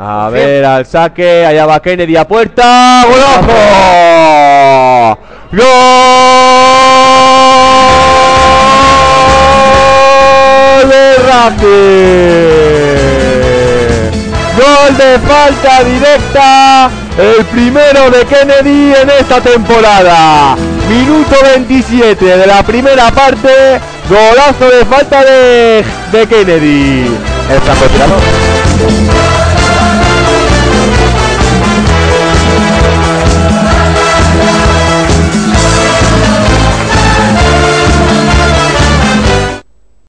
A ver, al saque, allá va Kennedy a puerta. ¡Golazo! ¡Gol de Racing! Gol de falta directa, el primero de Kennedy en esta temporada. Minuto 27 de la primera parte, golazo de falta de, de Kennedy. El francotirador.